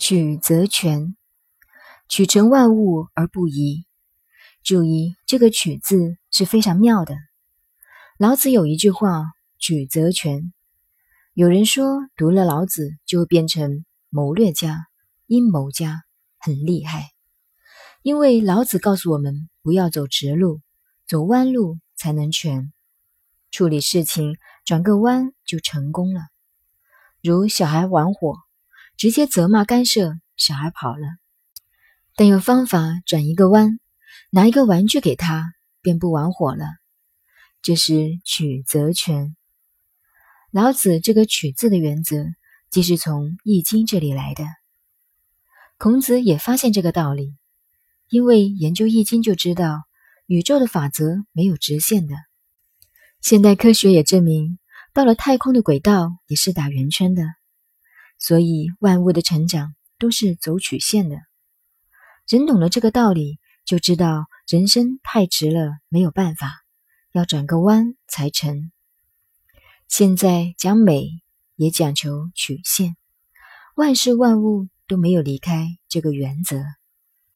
曲则全，曲成万物而不移。注意这个“曲”字是非常妙的。老子有一句话：“曲则全。”有人说读了老子就会变成谋略家、阴谋家，很厉害。因为老子告诉我们，不要走直路，走弯路才能全。处理事情转个弯就成功了。如小孩玩火。直接责骂干涉，小孩跑了。但有方法转一个弯，拿一个玩具给他，便不玩火了。这是曲则全。老子这个“曲”字的原则，即是从《易经》这里来的。孔子也发现这个道理，因为研究《易经》就知道，宇宙的法则没有直线的。现代科学也证明，到了太空的轨道也是打圆圈的。所以，万物的成长都是走曲线的。人懂了这个道理，就知道人生太直了，没有办法，要转个弯才成。现在讲美，也讲求曲线，万事万物都没有离开这个原则。